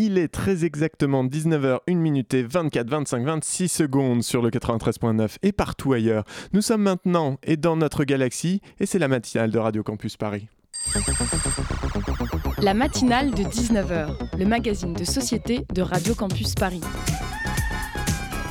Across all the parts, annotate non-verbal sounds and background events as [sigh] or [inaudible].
Il est très exactement 19h, 1 minute et 24, 25, 26 secondes sur le 93.9 et partout ailleurs. Nous sommes maintenant et dans notre galaxie et c'est la matinale de Radio Campus Paris. La matinale de 19h, le magazine de société de Radio Campus Paris.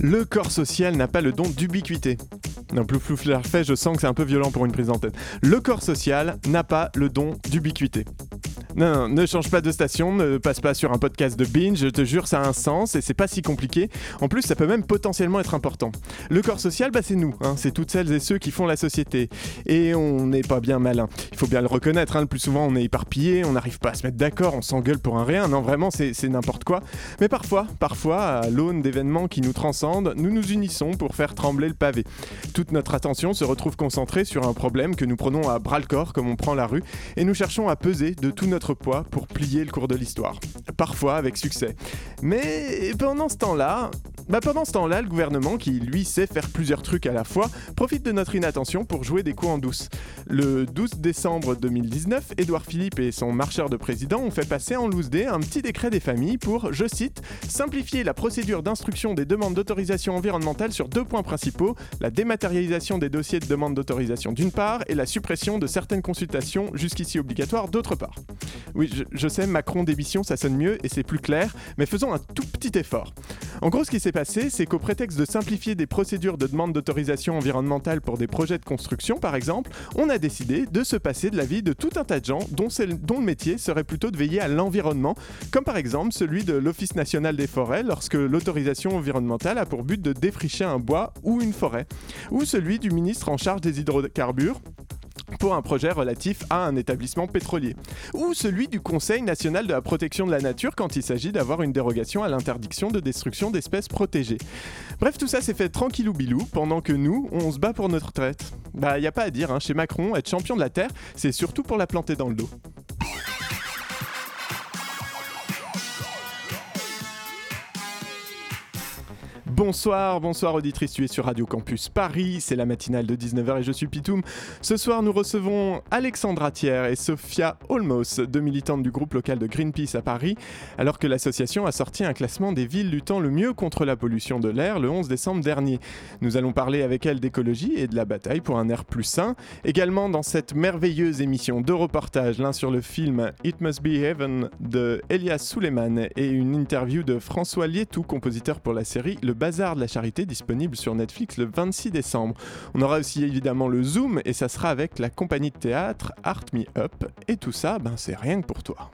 Le corps social n'a pas le don d'ubiquité. Non, plus flou fait, je sens que c'est un peu violent pour une prise d'antenne. Le corps social n'a pas le don d'ubiquité. Non, non, ne change pas de station, ne passe pas sur un podcast de binge, je te jure, ça a un sens et c'est pas si compliqué. En plus, ça peut même potentiellement être important. Le corps social, bah, c'est nous, hein, c'est toutes celles et ceux qui font la société. Et on n'est pas bien malin. Il faut bien le reconnaître, hein, le plus souvent on est éparpillé, on n'arrive pas à se mettre d'accord, on s'engueule pour un rien. Non, vraiment, c'est n'importe quoi. Mais parfois, parfois, à l'aune d'événements qui nous transcendent, nous nous unissons pour faire trembler le pavé. Toute notre attention se retrouve concentrée sur un problème que nous prenons à bras le corps comme on prend la rue et nous cherchons à peser de tout notre poids pour plier le cours de l'histoire. Parfois avec succès. Mais pendant ce temps-là, bah pendant ce temps-là, le gouvernement, qui lui sait faire plusieurs trucs à la fois, profite de notre inattention pour jouer des coups en douce. Le 12 décembre 2019, Édouard Philippe et son marcheur de président ont fait passer en loose un petit décret des familles pour, je cite, simplifier la procédure d'instruction des demandes d'autorisation environnementale sur deux points principaux, la dématérialisation des dossiers de demande d'autorisation d'une part et la suppression de certaines consultations jusqu'ici obligatoires d'autre part. Oui, je, je sais, Macron d'émission, ça sonne mieux et c'est plus clair, mais faisons un tout petit effort. En gros, ce qui s'est c'est qu'au prétexte de simplifier des procédures de demande d'autorisation environnementale pour des projets de construction, par exemple, on a décidé de se passer de l'avis de tout un tas de gens dont le métier serait plutôt de veiller à l'environnement, comme par exemple celui de l'Office national des forêts lorsque l'autorisation environnementale a pour but de défricher un bois ou une forêt, ou celui du ministre en charge des hydrocarbures pour un projet relatif à un établissement pétrolier, ou celui du Conseil national de la protection de la nature quand il s'agit d'avoir une dérogation à l'interdiction de destruction d'espèces protégées. Bref, tout ça s'est fait tranquillou bilou pendant que nous, on se bat pour notre traite. Bah, y a pas à dire, hein, chez Macron, être champion de la Terre, c'est surtout pour la planter dans le dos. Bonsoir, bonsoir auditrice, tu es sur Radio Campus Paris, c'est la matinale de 19h et je suis Pitoum. Ce soir nous recevons Alexandra Thiers et Sophia Olmos, deux militantes du groupe local de Greenpeace à Paris, alors que l'association a sorti un classement des villes luttant le mieux contre la pollution de l'air le 11 décembre dernier. Nous allons parler avec elles d'écologie et de la bataille pour un air plus sain. Également dans cette merveilleuse émission de reportages, l'un sur le film It Must Be Heaven de Elias Suleiman et une interview de François Lietou, compositeur pour la série Le Bazar de la Charité disponible sur Netflix le 26 décembre. On aura aussi évidemment le Zoom et ça sera avec la compagnie de théâtre Art Me Up. Et tout ça, ben c'est rien que pour toi.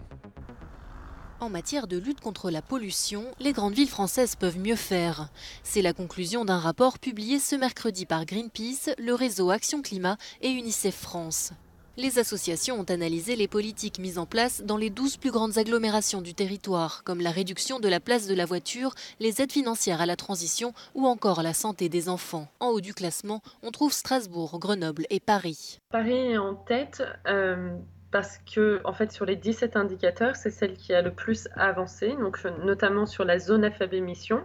En matière de lutte contre la pollution, les grandes villes françaises peuvent mieux faire. C'est la conclusion d'un rapport publié ce mercredi par Greenpeace, le réseau Action Climat et UNICEF France. Les associations ont analysé les politiques mises en place dans les 12 plus grandes agglomérations du territoire, comme la réduction de la place de la voiture, les aides financières à la transition ou encore la santé des enfants. En haut du classement, on trouve Strasbourg, Grenoble et Paris. Paris est en tête euh, parce que, en fait, sur les 17 indicateurs, c'est celle qui a le plus avancé, donc notamment sur la zone à faible émission.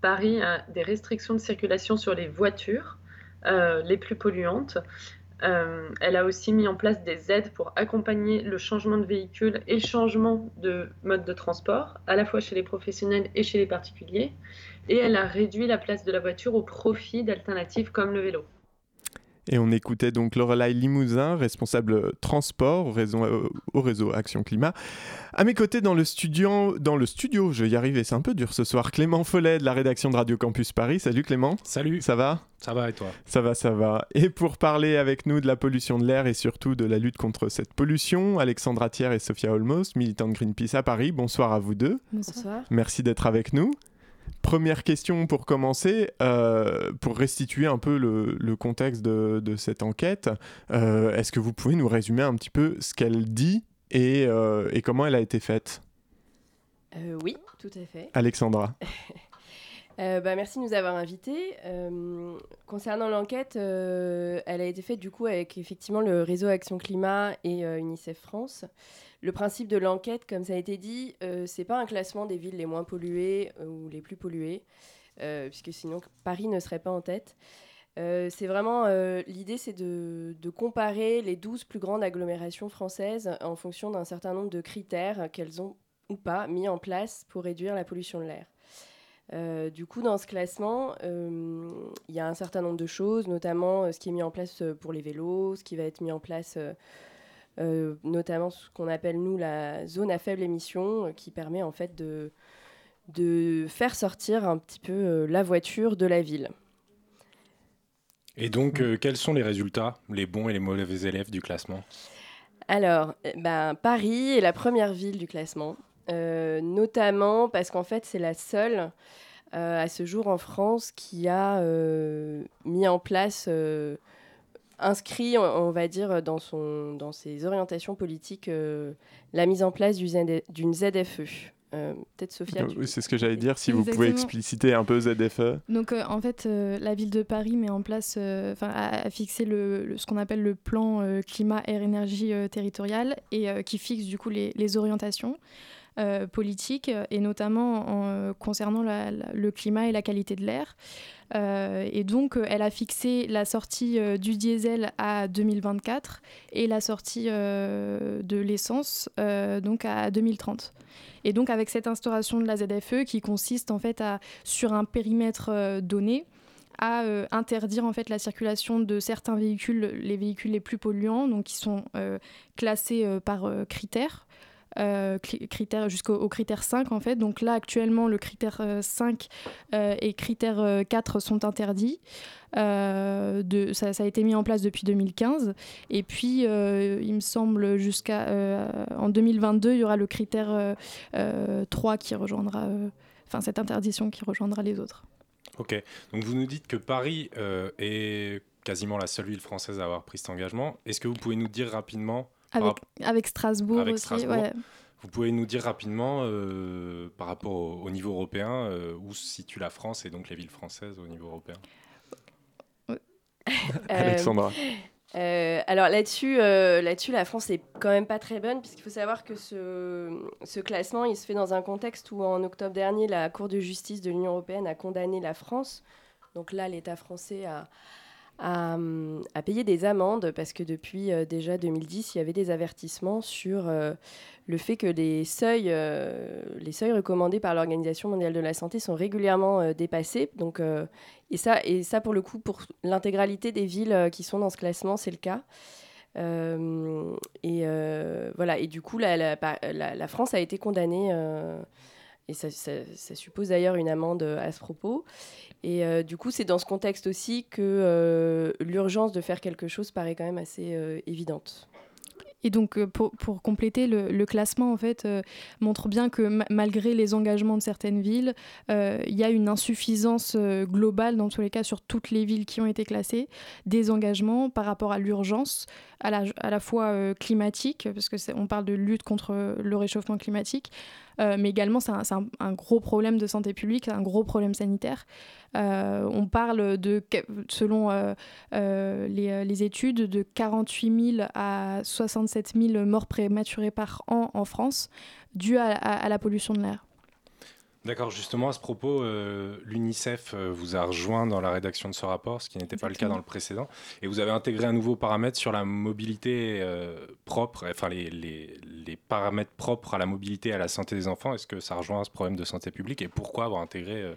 Paris a des restrictions de circulation sur les voitures euh, les plus polluantes. Euh, elle a aussi mis en place des aides pour accompagner le changement de véhicule et le changement de mode de transport, à la fois chez les professionnels et chez les particuliers. Et elle a réduit la place de la voiture au profit d'alternatives comme le vélo. Et on écoutait donc Lorelai Limousin, responsable transport au réseau, euh, au réseau, Action Climat. À mes côtés dans le studio, dans le studio, je vais y arriver, c'est un peu dur ce soir, Clément Follet de la rédaction de Radio Campus Paris. Salut Clément. Salut. Ça va? Ça va et toi? Ça va, ça va. Et pour parler avec nous de la pollution de l'air et surtout de la lutte contre cette pollution, Alexandra Thiers et Sophia Olmos, militantes Greenpeace à Paris. Bonsoir à vous deux. Bonsoir. Merci d'être avec nous. Première question pour commencer, euh, pour restituer un peu le, le contexte de, de, cette enquête, euh, est-ce que vous pouvez nous résumer un petit peu ce qu'elle dit et, euh, et, comment elle a été faite? Oui, tout à fait. Alexandra. [laughs] Euh, bah, merci de nous avoir invités. Euh, concernant l'enquête, euh, elle a été faite du coup avec effectivement le réseau Action Climat et UNICEF France. Le principe de l'enquête, comme ça a été dit, c'est pas un classement des villes les moins polluées ou les plus polluées, puisque sinon Paris ne serait pas en tête. c'est vraiment l'idée, c'est de, de, comparer les 12 plus grandes agglomérations françaises en fonction d'un certain nombre de critères qu'elles ont ou pas mis en place pour réduire la pollution de l'air. Euh, du coup, dans ce classement, euh, il y a un certain nombre de choses, notamment euh, ce qui est mis en place pour les vélos, ce qui va être mis en place, notamment ce qu'on appelle nous la zone à faible émission, qui permet en fait de, de faire sortir un petit peu la voiture de la ville. Et donc, quels sont les résultats, les bons et les mauvais élèves du classement? Alors, ben, Paris est la première ville du classement. Euh, notamment parce qu'en fait, c'est la seule euh, à ce jour en France qui a euh, mis en place, inscrit, on, va dire, dans, son, dans ses orientations politiques, la mise en place d'une ZFE. Peut-être Sophia. Oui, c'est ce que j'allais dire. Si vous pouvez expliciter un peu ZFE. Donc, en fait, la ville de Paris met en place, enfin, a, fixé le, ce qu'on appelle le plan climat, air, énergie territorial et qui fixe du coup les, les orientations. Euh, politique, et notamment en, euh, concernant le climat et la qualité de l'air. Euh, et donc, elle a fixé la sortie du diesel à 2024 et la sortie de l'essence donc à 2030. Et donc, avec cette instauration de la ZFE qui consiste en fait à, sur un périmètre donné, à interdire en fait la circulation de certains véhicules, les véhicules les plus polluants, donc qui sont classés par critères. Euh, jusqu'au critère 5 en fait. Donc là actuellement le critère 5 euh, euh, et critère 4 sont interdits. de, ça, a été mis en place depuis 2015 et puis il me semble jusqu'à en 2022 il y aura le critère 3 qui rejoindra enfin cette interdition qui rejoindra les autres. Ok, donc vous nous dites que Paris est quasiment la seule ville française à avoir pris cet engagement. Est-ce que vous pouvez nous dire rapidement avec, Strasbourg aussi. Vous pouvez nous dire rapidement, euh, par rapport au, niveau européen, euh, où se situe la France et donc les villes françaises au niveau européen [laughs] Alexandra. Euh, alors là-dessus, là-dessus, la France est quand même pas très bonne, puisqu'il faut savoir que ce, ce, classement, il se fait dans un contexte où en octobre dernier, la Cour de justice de l'Union européenne a condamné la France. Donc là, l'État français a, à, payer des amendes parce que depuis euh, déjà 2010, il y avait des avertissements sur euh, le fait que les seuils, euh, les seuils recommandés par l'Organisation mondiale de la santé sont régulièrement dépassés. Donc, et, ça, et ça, pour le coup, pour l'intégralité des villes qui sont dans ce classement, c'est le cas. et voilà. Et du coup, la, la, France a été condamnée et ça, suppose d'ailleurs une amende à ce propos. Et euh, du coup, c'est dans ce contexte aussi que euh, l'urgence de faire quelque chose paraît quand même assez euh, évidente. Et donc, pour, compléter, le, classement, en fait, montre bien que malgré les engagements de certaines villes, il y a une insuffisance globale, dans tous les cas, sur toutes les villes qui ont été classées, des engagements par rapport à l'urgence, à la, à la fois climatique, parce qu'on parle de lutte contre le réchauffement climatique, euh, mais également c'est un, gros problème de santé publique, un gros problème sanitaire. Euh, on parle de, selon euh, les, études, de 48 000 à 67 000 morts prématurées par an en France, dues à la pollution de l'air. D'accord, justement à ce propos, euh, l'UNICEF euh, vous a rejoint dans la rédaction de ce rapport, ce qui n'était pas le cas dans le précédent, et vous avez intégré un nouveau paramètre sur la mobilité euh, propre, enfin les, les, les, paramètres propres à la mobilité et à la santé des enfants. Est-ce que ça rejoint ce problème de santé publique et pourquoi avoir intégré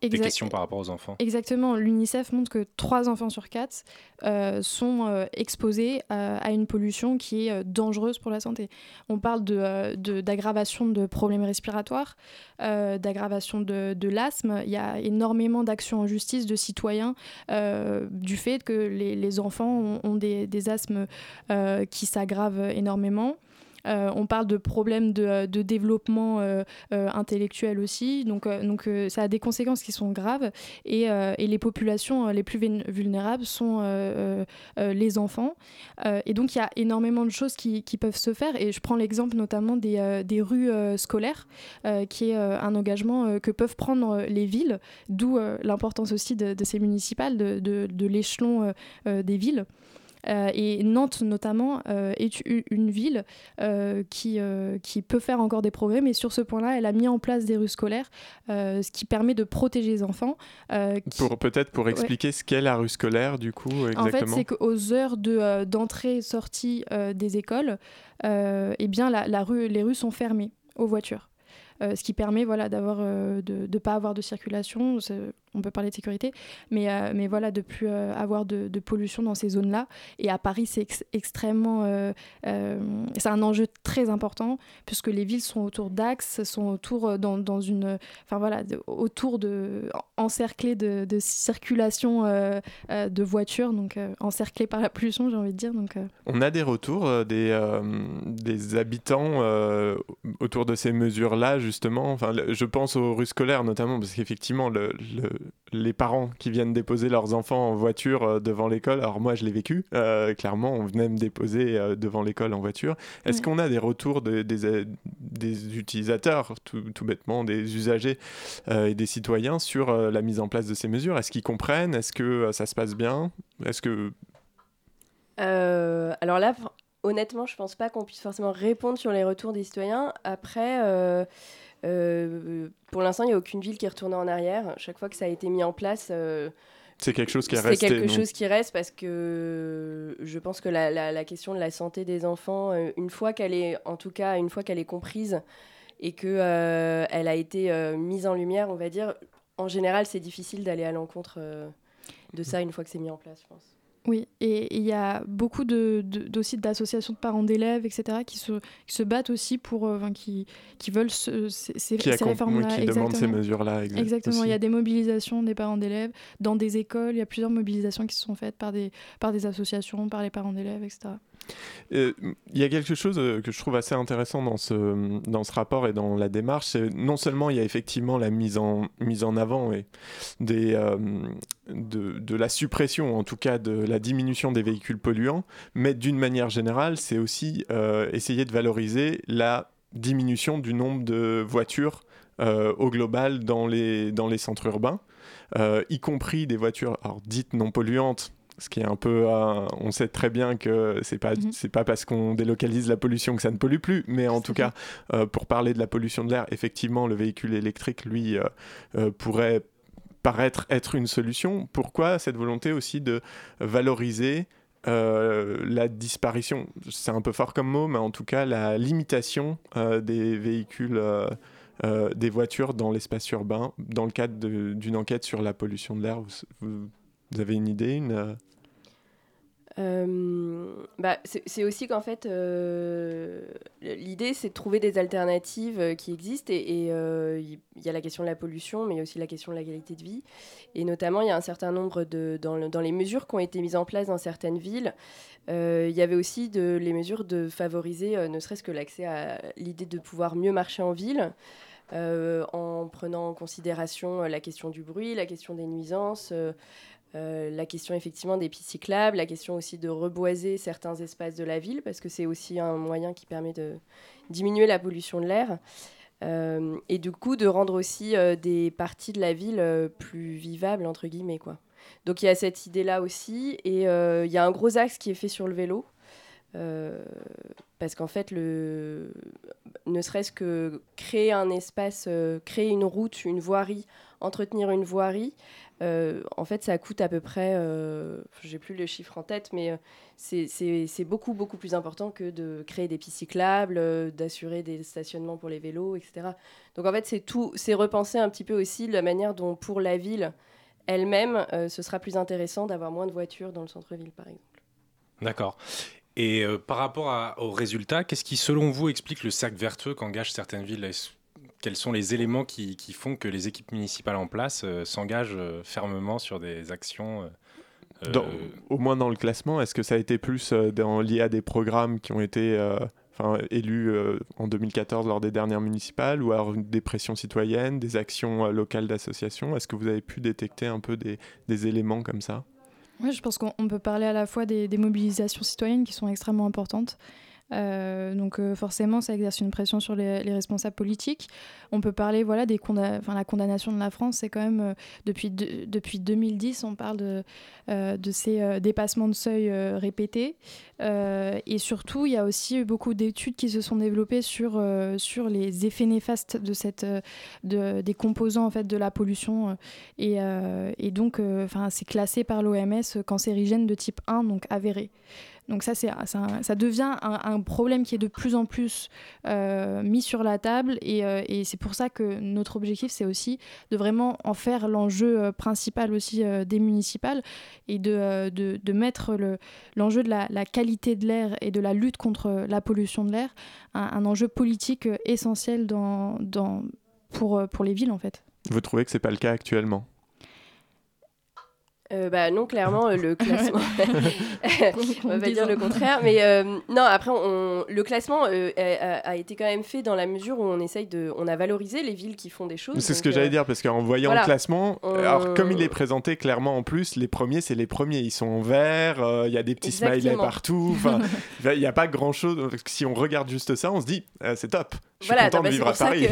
des questions par rapport aux enfants. Exactement. L'UNICEF montre que 3 enfants sur 4 euh, sont euh, exposés euh, à une pollution qui est dangereuse pour la santé. On parle d'aggravation de, de, problèmes respiratoires, d'aggravation de, de l'asthme. Il y a énormément d'actions en justice de citoyens du fait que les, les enfants ont, ont des, des, asthmes qui s'aggravent énormément. On parle de problèmes de, développement intellectuel aussi. Donc, donc ça a des conséquences qui sont graves. Et, et les populations les plus vulnérables sont les enfants. et donc, il y a énormément de choses qui, qui, peuvent se faire. Et je prends l'exemple notamment des, des rues scolaires, qui est un engagement que peuvent prendre les villes, d'où l'importance aussi de, ces municipales, de, de l'échelon des villes. Euh, et Nantes, notamment, euh, est une ville euh, qui, qui peut faire encore des progrès, mais sur ce point-là, elle a mis en place des rues scolaires, ce qui permet de protéger les enfants. Pour, Peut-être pour expliquer ce qu'est la rue scolaire, du coup, exactement. En fait, c'est qu'aux heures d'entrée et sortie des écoles, eh bien, la, la rue, les rues sont fermées aux voitures. Ce qui permet voilà, d'avoir, de ne pas avoir de circulation on peut parler de sécurité, mais, euh, mais voilà, de plus euh, avoir de, pollution dans ces zones-là. Et à Paris, c'est extrêmement. Euh, c'est un enjeu très important, puisque les villes sont autour d'axes, sont autour dans, dans, une. Enfin voilà, autour de. encerclées de, de circulation de voitures, donc encerclées par la pollution, j'ai envie de dire. Donc, On a des retours des, des habitants autour de ces mesures-là, justement. Enfin, je pense aux rues scolaires, notamment, parce qu'effectivement, le les parents qui viennent déposer leurs enfants en voiture euh, devant l'école. Alors moi, je l'ai vécu. Euh, clairement, on venait me déposer euh, devant l'école en voiture. Est-ce qu'on a des retours des, des, utilisateurs, tout, bêtement, des usagers et des citoyens sur la mise en place de ces mesures? Est-ce qu'ils comprennent? Est-ce que ça se passe bien? Est-ce que... alors là, honnêtement, je pense pas qu'on puisse forcément répondre sur les retours des citoyens. Après... Euh, pour l'instant, il n'y a aucune ville qui est retournée en arrière. Chaque fois que ça a été mis en place, euh, c'est quelque chose qui est resté. C'est quelque chose qui reste parce que je pense que la, la, question de la santé des enfants, euh, une fois qu'elle est, en tout cas, une fois qu'elle est comprise et que elle a été mise en lumière, on va dire, en général, c'est difficile d'aller à l'encontre de ça une fois que c'est mis en place, je pense. Oui, et il y a beaucoup de, d'associations de parents d'élèves, etc., qui se, qui se battent aussi pour, euh, qui, qui veulent ce, ces, qui réformes-là. Qui demandent ces mesures-là. Exactement, il y a des mobilisations des parents d'élèves dans des écoles, il y a plusieurs mobilisations qui se sont faites par des, par des associations, par les parents d'élèves, etc. Euh, il y a quelque chose euh, que je trouve assez intéressant dans ce, rapport et dans la démarche. Non seulement il y a effectivement la mise en, avant et euh, de, la suppression, en tout cas de la diminution des véhicules polluants, mais d'une manière générale, c'est aussi essayer de valoriser la diminution du nombre de voitures au global dans les, centres urbains, y compris des voitures dites non polluantes, ce qui est un peu, on sait très bien que c'est pas mhm. c'est pas parce qu'on délocalise la pollution que ça ne pollue plus, mais en tout cas, euh, pour parler de la pollution de l'air, effectivement, le véhicule électrique, lui, euh, euh, pourrait paraître être une solution. Pourquoi cette volonté aussi de valoriser la disparition, c'est un peu fort comme mot, mais en tout cas la limitation des véhicules, des voitures dans l'espace urbain, dans le cadre d'une enquête sur la pollution de l'air. Vous, vous, avez une idée, une euh, bah, c'est aussi qu'en fait, euh, l'idée, c'est de trouver des alternatives euh, qui existent. Et il y, a la question de la pollution, mais aussi la question de la qualité de vie. Et notamment, il y a un certain nombre de. Dans, les mesures qui ont été mises en place dans certaines villes, il y avait aussi de, les mesures de favoriser, ne serait-ce que l'accès à l'idée de pouvoir mieux marcher en ville. en prenant en considération la question du bruit, la question des nuisances, euh, la question effectivement des pistes cyclables, la question aussi de reboiser certains espaces de la ville, parce que c'est aussi un moyen qui permet de diminuer la pollution de l'air. Euh, et du coup, de rendre aussi euh, des parties de la ville plus vivables, entre guillemets. Quoi. Donc il y a cette idée-là aussi. Et il y a un gros axe qui est fait sur le vélo. parce qu'en fait, le... ne serait-ce que créer un espace, créer une route, une voirie, entretenir une voirie, euh, en fait, ça coûte à peu près, euh, j'ai plus le chiffre en tête, mais euh, c'est beaucoup, beaucoup plus important que de créer des pistes cyclables, d'assurer des stationnements pour les vélos, etc. Donc en fait, c'est tout, c'est repenser un petit peu aussi la manière dont pour la ville elle-même, ce sera plus intéressant d'avoir moins de voitures dans le centre-ville, par exemple. D'accord. Et par rapport aux résultats, qu'est-ce qui, selon vous, explique le cercle vertueux qu'engagent certaines villes? Quels sont les éléments qui, font que les équipes municipales en place euh, s'engagent euh, fermement sur des actions euh, Au moins dans le classement, est-ce que ça a été plus lié à des programmes qui ont été enfin, élu en 2014 lors des dernières municipales, ou alors des pressions citoyennes, des actions locales d'associations? Est-ce que vous avez pu détecter un peu des, des éléments comme ça? Oui, je pense qu'on peut parler à la fois des, des mobilisations citoyennes qui sont extrêmement importantes. Euh, donc euh, forcément, ça exerce une pression sur les, responsables politiques. On peut parler voilà, des la condamnation de la France, c'est quand même, euh, depuis, depuis 2010, on parle de, ces dépassements de seuil répétés. et surtout, il y a aussi beaucoup d'études qui se sont développées sur, sur les effets néfastes de cette, de, des composants en fait, de la pollution. Et donc, c'est classé par l'OMS cancérigène de type 1, donc avéré. Donc ça, c'est, ça, devient un, problème qui est de plus en plus euh, mis sur la table euh, et, c'est pour ça que notre objectif, c'est aussi de vraiment en faire l'enjeu euh, principal aussi des municipales et de, de, mettre le, l'enjeu de la, qualité de l'air et de la lutte contre la pollution de l'air, un, enjeu politique essentiel dans, dans, pour, pour les villes en fait. Vous trouvez que c'est pas le cas actuellement? Euh, bah non, clairement, euh, le [laughs] classement. [laughs] on va pas dire le contraire. Mais euh, non, après, on... le classement a, été quand même fait dans la mesure où on essaye de. On a valorisé les villes qui font des choses. C'est ce que j'allais dire, parce qu'en voyant le classement, alors comme il est présenté clairement en plus, les premiers, c'est les premiers. Ils sont en vert, il y a des petits smileys partout. [laughs] Il n'y a pas grand chose. Si on regarde juste ça, on se dit, c'est top. Je suis content de bah, vivre à Paris.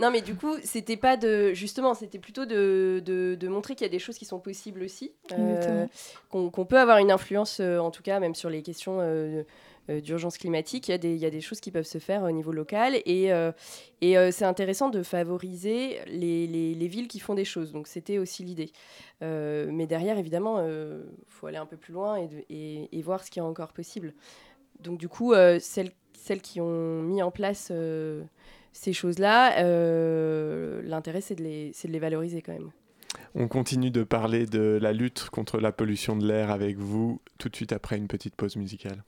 non, mais du coup, c'était pas de. Justement, c'était plutôt de, de, de montrer qu'il y a des choses qui sont possibles aussi. Euh, qu'on peut avoir une influence, euh, en tout cas, même sur les questions. Euh, d'urgence climatique, il y, a des, il y, a des choses qui peuvent se faire au niveau local et, et c'est intéressant de favoriser les, les, les, villes qui font des choses. Donc c'était aussi l'idée. mais derrière, évidemment, il faut aller un peu plus loin et, et, et, voir ce qui est encore possible. Donc du coup, celles celles qui ont mis en place ces choses-là, l'intérêt, c'est de les valoriser quand même. On continue de parler de la lutte contre la pollution de l'air avec vous tout de suite après une petite pause musicale.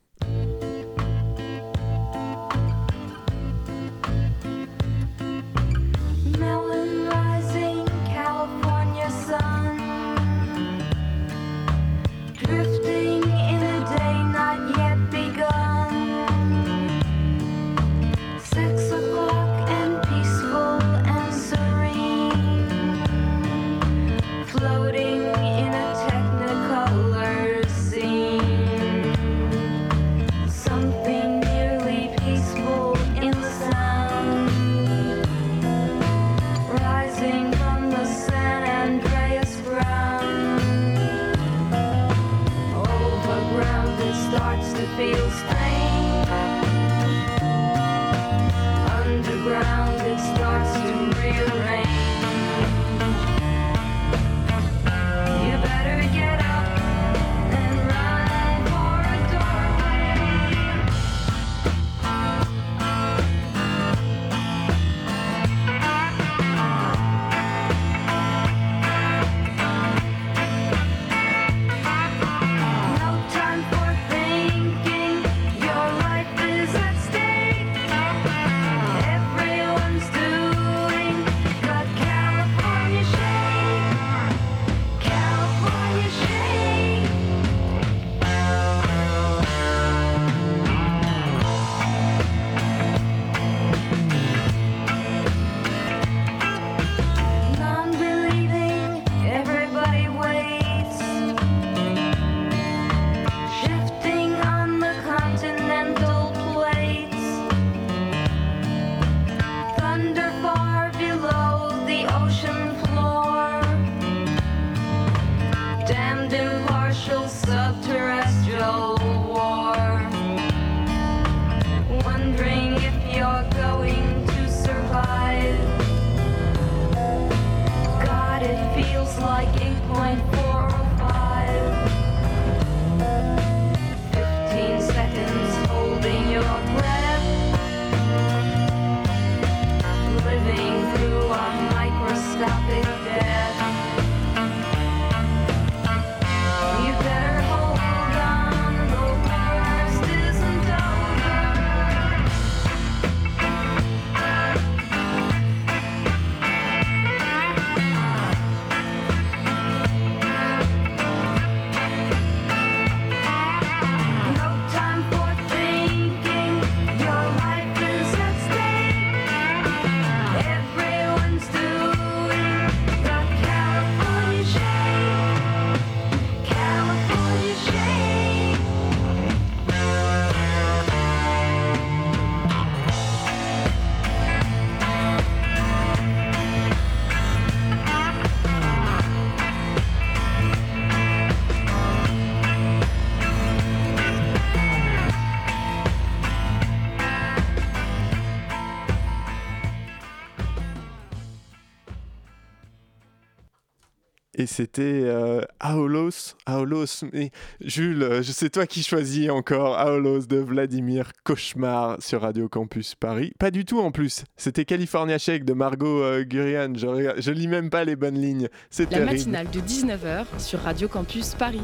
Et c'était euh, Aolos, Aolos, mais Jules, euh, c'est toi qui choisis encore Aolos de Vladimir Cauchemar sur Radio Campus Paris. Pas du tout en plus, c'était California Shake de Margot euh, Gurian, je, je lis même pas les bonnes lignes, c'est La matinale de 19h sur Radio Campus Paris.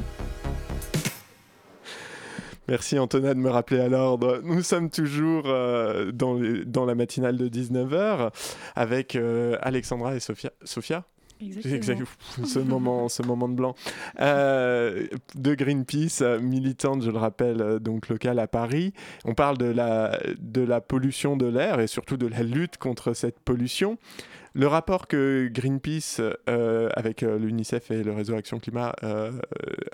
Merci Antonin de me rappeler à l'ordre. Nous sommes toujours euh, dans, dans, la matinale de 19h avec euh, Alexandra et Sophia. Sophia? Exactement. ce, moment, ce moment de blanc. Euh, de Greenpeace, militante, je le rappelle, donc locale à Paris. On parle de la, de la pollution de l'air et surtout de la lutte contre cette pollution. Le rapport que Greenpeace, euh, avec euh, l'UNICEF et le réseau Action Climat, euh,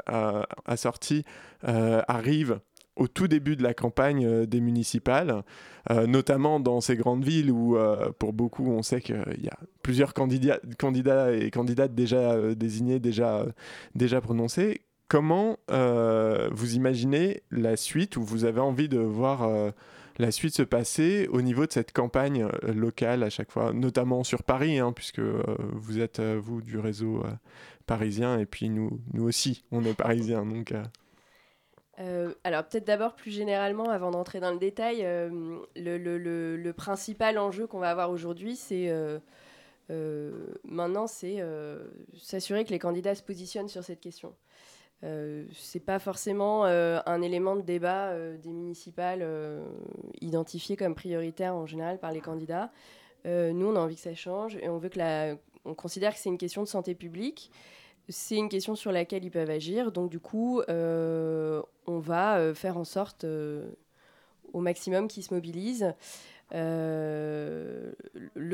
a, sorti, arrive au tout début de la campagne des municipales, notamment dans ces grandes villes où, pour beaucoup, on sait qu'il y a plusieurs candidats, et candidates déjà désignés, déjà, déjà prononcés. Comment vous imaginez la suite où vous avez envie de voir la suite se passer au niveau de cette campagne euh, locale à chaque fois, notamment sur Paris, hein, puisque euh, vous êtes, euh, vous, du réseau parisien, et puis nous, nous aussi, on est parisiens. Donc, alors peut-être d'abord plus généralement, avant d'entrer dans le détail, le, le, principal enjeu qu'on va avoir aujourd'hui, c'est maintenant, c'est s'assurer que les candidats se positionnent sur cette question. Euh, c'est pas forcément euh, un élément de débat euh, des municipales identifié comme prioritaire en général par les candidats. nous, on a envie que ça change et on veut que la, on considère que c'est une question de santé publique. C'est une question sur laquelle ils peuvent agir. Donc du coup, on va faire en sorte au maximum qu'ils se mobilisent, le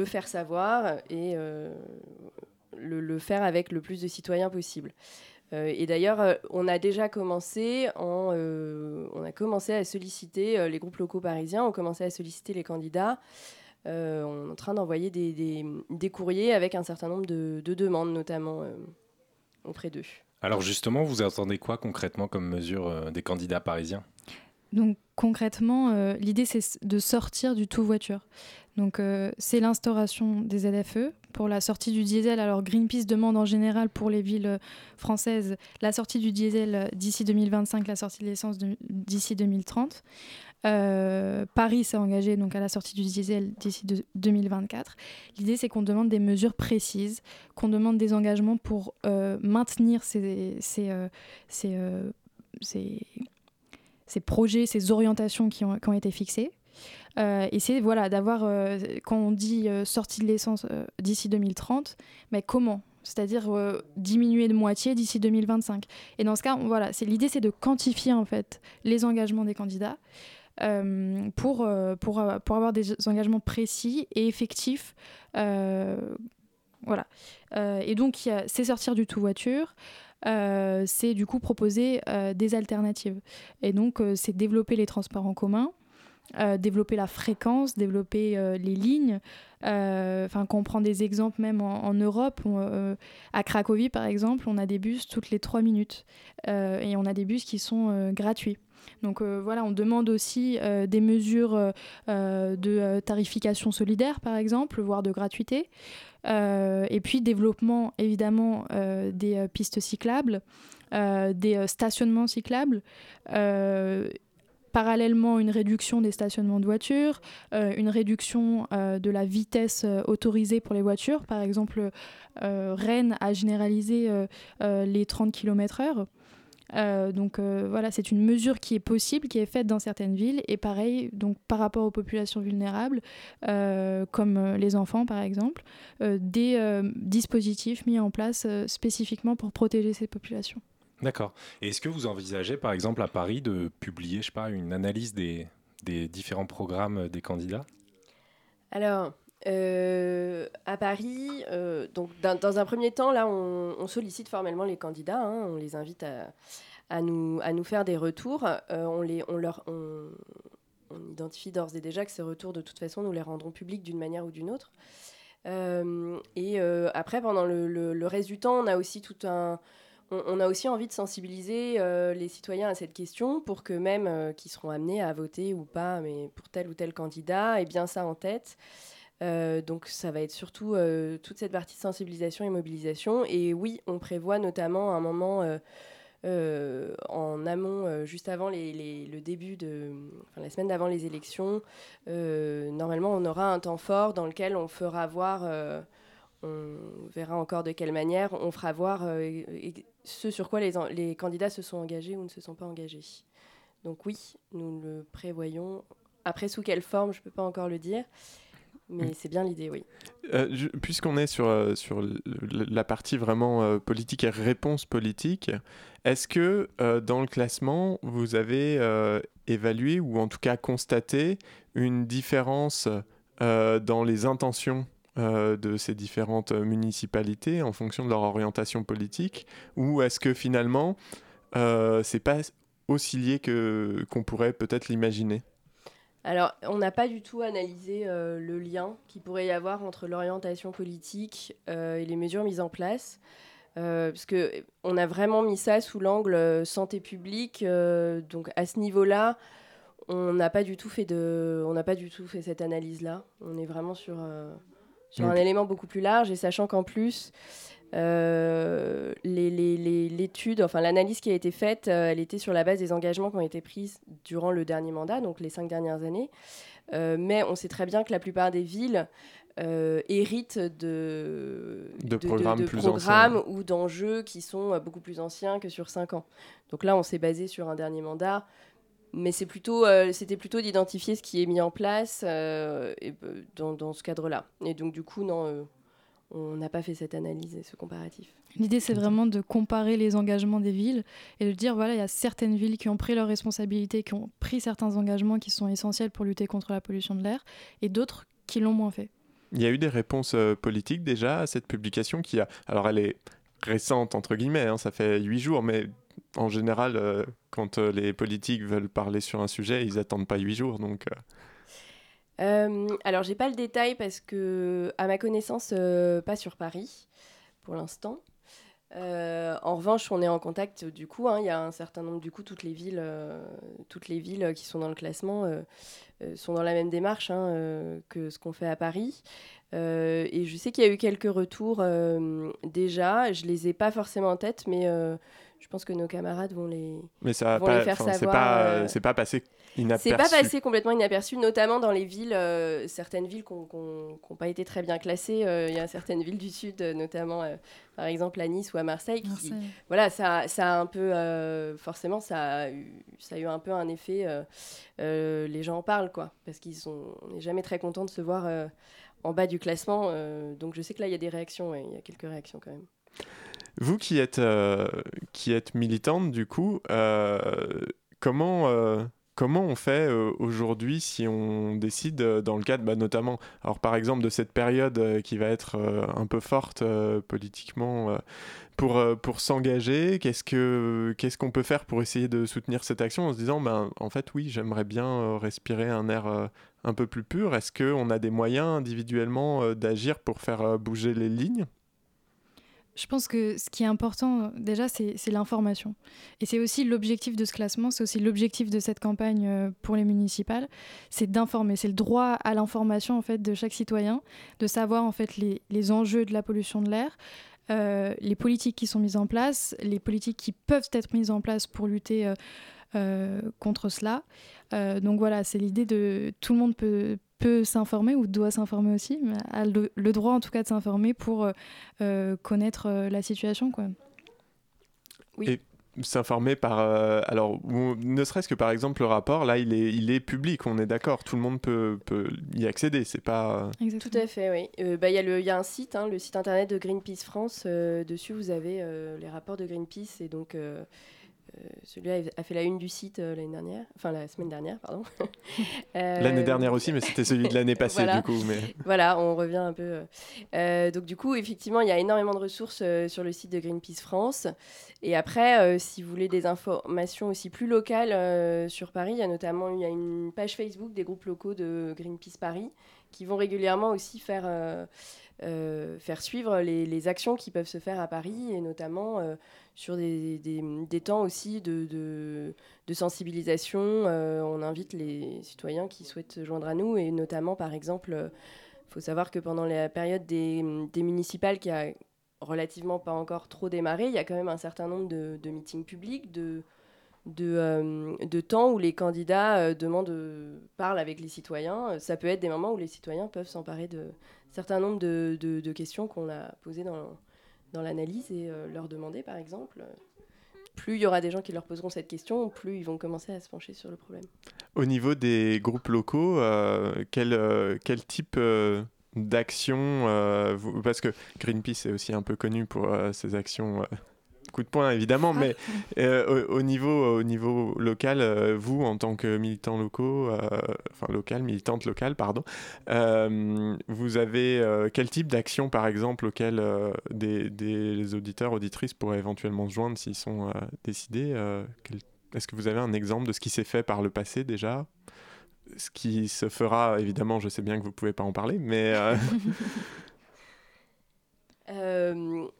faire savoir et le, faire avec le plus de citoyens possible. Euh, et d'ailleurs, euh, on a déjà commencé, en, euh, on a commencé à solliciter, les groupes locaux parisiens ont commencé à solliciter les candidats. on est en train d'envoyer des, courriers avec un certain nombre de demandes, notamment auprès d'eux. Alors justement, vous attendez quoi concrètement comme mesure des candidats parisiens? Donc concrètement, l'idée c'est de sortir du tout voiture. Donc c'est l'instauration des ZFE pour la sortie du diesel. Alors Greenpeace demande en général pour les villes euh, françaises la sortie du diesel euh, d'ici 2025, la sortie de l'essence d'ici 2030. Euh, Paris s'est engagé donc à la sortie du diesel d'ici 2024. L'idée, c'est qu'on demande des mesures précises, qu'on demande des engagements pour maintenir ces, ces, ces, ces, projets, ces orientations qui ont, été fixées. Euh, et c'est voilà, d'avoir, euh, quand on dit euh, sortie de l'essence d'ici 2030, mais comment? C'est-à-dire diminuer de moitié d'ici 2025. Et dans ce cas, voilà, c'est l'idée, c'est de quantifier en fait les engagements des candidats pour, pour, pour avoir des engagements précis et effectifs. voilà. et donc, c'est sortir du tout voiture. c'est du coup proposer des alternatives. Et donc, c'est développer les transports en commun, euh, développer la fréquence, développer euh, les lignes. Euh, enfin, quand on prend des exemples même en, Europe, à Cracovie par exemple, on a des bus toutes les trois minutes et on a des bus qui sont gratuits. Donc voilà, on demande aussi des mesures de tarification solidaire, par exemple, voire de gratuité. et puis développement, évidemment, des pistes cyclables, des stationnements cyclables parallèlement une réduction des stationnements de voitures, euh, une réduction euh, de la vitesse euh, autorisée pour les voitures. Par exemple, Rennes a généralisé les 30 km/h. Donc voilà, c'est une mesure qui est possible, qui est faite dans certaines villes. Et pareil, donc par rapport aux populations vulnérables, comme les enfants par exemple, des dispositifs mis en place spécifiquement pour protéger ces populations. D'accord. Et est-ce que vous envisagez, par exemple, à Paris, de publier, je sais pas, une analyse des, des différents programmes des candidats? Alors, euh, à Paris, euh, donc dans, un premier temps, là, on, sollicite formellement les candidats. Hein, on les invite à, nous, à nous faire des retours. Euh, on, les, on, leur, on, identifie d'ores et déjà que ces retours, de toute façon, nous les rendrons publics d'une manière ou d'une autre. et après, pendant le, reste du temps, on a aussi tout un on, a aussi envie de sensibiliser les citoyens à cette question pour que même euh, qui seront amenés à voter ou pas, mais pour tel ou tel candidat, aient bien ça en tête. Donc ça va être surtout toute cette partie de sensibilisation et mobilisation. Et oui, on prévoit notamment un moment en amont, juste avant le début de, la semaine d'avant les élections. normalement, on aura un temps fort dans lequel on fera voir on verra encore de quelle manière on fera voir ce sur quoi les, candidats se sont engagés ou ne se sont pas engagés. Donc oui, nous le prévoyons. Après, sous quelle forme, je ne peux pas encore le dire. Mais c'est bien l'idée, oui. Euh, puisqu'on est sur, euh, sur la partie vraiment euh, politique et réponse politique, est-ce que dans le classement, vous avez évalué ou en tout cas constaté une différence dans les intentions de ces différentes municipalités en fonction de leur orientation politique Ou est-ce que finalement, c'est pas aussi lié que, qu'on pourrait peut-être l'imaginer? Alors, on n'a pas du tout analysé euh, le lien qu'il pourrait y avoir entre l'orientation politique euh, et les mesures mises en place, euh, parce que on a vraiment mis ça sous l'angle santé publique. donc, à ce niveau-là, on n'a pas du tout fait de, on n'a pas du tout fait cette analyse-là. On est vraiment sur sur un élément beaucoup plus large et sachant qu'en plus euh, l'étude, enfin l'analyse qui a été faite, euh, elle était sur la base des engagements qui ont été pris durant le dernier mandat, donc les cinq dernières années. Euh, mais on sait très bien que la plupart des villes héritent de, de, programmes, programmes ou d'enjeux qui sont beaucoup plus anciens que sur cinq ans. Donc là, on s'est basé sur un dernier mandat mais c'est plutôt, c'était plutôt d'identifier ce qui est mis en place et, dans, dans, ce cadre-là. Et donc, du coup, non, on n'a pas fait cette analyse et ce comparatif. L'idée, c'est vraiment de comparer les engagements des villes et de dire, voilà, il y a certaines villes qui ont pris leurs responsabilités, qui ont pris certains engagements qui sont essentiels pour lutter contre la pollution de l'air, et d'autres qui l'ont moins fait. Il y a eu des réponses euh, politiques déjà à cette publication qui a... Alors, elle est récente, entre guillemets, hein, ça fait huit jours, mais en général, euh, quand euh, les politiques veulent parler sur un sujet, ils attendent pas huit jours, donc... Euh, alors, j'ai pas le détail parce que, à ma connaissance, euh, pas sur Paris pour l'instant. Euh, en revanche, on est en contact du coup. Hein, il y a un certain nombre du coup, toutes les villes, toutes les villes qui sont dans le classement sont dans la même démarche hein, que ce qu'on fait à Paris. et je sais qu'il y a eu quelques retours déjà. Je les ai pas forcément en tête, mais je pense que nos camarades vont les, mais ça vont les faire savoir. C'est pas, euh, c'est pas passé inaperçu. C'est pas passé complètement inaperçu, notamment dans les villes, euh, certaines villes qui n'ont pas été très bien classées. Euh, il y a certaines villes du sud, notamment par exemple à Nice ou à Marseille. Qui, voilà, ça, ça a un peu, forcément, ça a, eu, ça a eu un peu un effet. les gens en parlent, quoi, parce qu'ils sont, on n'est jamais très content de se voir en bas du classement. donc je sais que là, il y a des réactions, il y a quelques réactions quand même. Vous qui êtes, euh, qui êtes militante, du coup, euh, comment, euh, comment on fait aujourd'hui si on décide, dans le cadre bah, notamment, alors par exemple, de cette période qui va être un peu forte politiquement, pour, pour s'engager Qu'est-ce qu'on qu'est-ce qu'on peut faire pour essayer de soutenir cette action en se disant, ben, en fait, oui, j'aimerais bien respirer un air un peu plus pur. Est-ce qu'on a des moyens individuellement d'agir pour faire bouger les lignes? Je pense que ce qui est important, déjà, c'est l'information. Et c'est aussi l'objectif de ce classement, c'est aussi l'objectif de cette campagne euh, pour les municipales, c'est d'informer. C'est le droit à l'information, en fait, de chaque citoyen, de savoir, en fait, les, enjeux de la pollution de l'air, euh, les politiques qui sont mises en place, les politiques qui peuvent être mises en place pour lutter euh, contre cela. donc voilà, c'est l'idée de tout le monde peut, peut s'informer ou doit s'informer aussi, mais a le, droit en tout cas de s'informer pour euh, euh, connaître euh, la situation. Quoi. Oui. Et s'informer par alors ne serait-ce que par exemple le rapport là il est il est public on est d'accord tout le monde peut, peut y accéder c'est pas tout à fait oui bah, il y, y, a un site hein, le site internet de Greenpeace France dessus vous avez les rapports de Greenpeace et donc euh, celui-là a fait la une du site euh, l'année dernière, enfin la semaine dernière, pardon. [laughs] Euh, l'année dernière aussi, mais c'était celui de l'année [laughs] passée du coup. Mais... [laughs] Voilà, on revient un peu. donc du coup, effectivement, il y a énormément de ressources sur le site de Greenpeace France. Et après, si vous voulez des informations aussi plus locales sur Paris, il y a notamment il y a une page Facebook des groupes locaux de Greenpeace Paris qui vont régulièrement aussi faire euh, faire suivre les, actions qui peuvent se faire à Paris et notamment euh, sur des, des, temps aussi de, de, sensibilisation. Euh, on invite les citoyens qui souhaitent se joindre à nous et notamment par exemple Il faut savoir que pendant la période des, des, municipales qui a relativement pas encore trop démarré, il y a quand même un certain nombre de, de meetings publics, de, de, de, temps où les candidats demandent, parlent avec les citoyens. Ça peut être des moments où les citoyens peuvent s'emparer de certain nombre de, de questions qu'on a posées dans, dans l'analyse et leur demander, par exemple, plus il y aura des gens qui leur poseront cette question, plus ils vont commencer à se pencher sur le problème. Au niveau des groupes locaux, euh, quel, euh, quel, type euh, d'action Parce que Greenpeace est aussi un peu connu pour ses actions coup de poing évidemment, mais euh, au, niveau, au niveau local, euh, vous en tant que militant locaux, euh, enfin local, militante locale, pardon, vous avez quel type d'action par exemple auquel des, des, auditeurs, auditrices pourraient éventuellement se joindre s'ils sont décidés Est-ce que vous avez un exemple de ce qui s'est fait par le passé déjà? Ce qui se fera, évidemment, je sais bien que vous ne pouvez pas en parler, mais Euh, [laughs]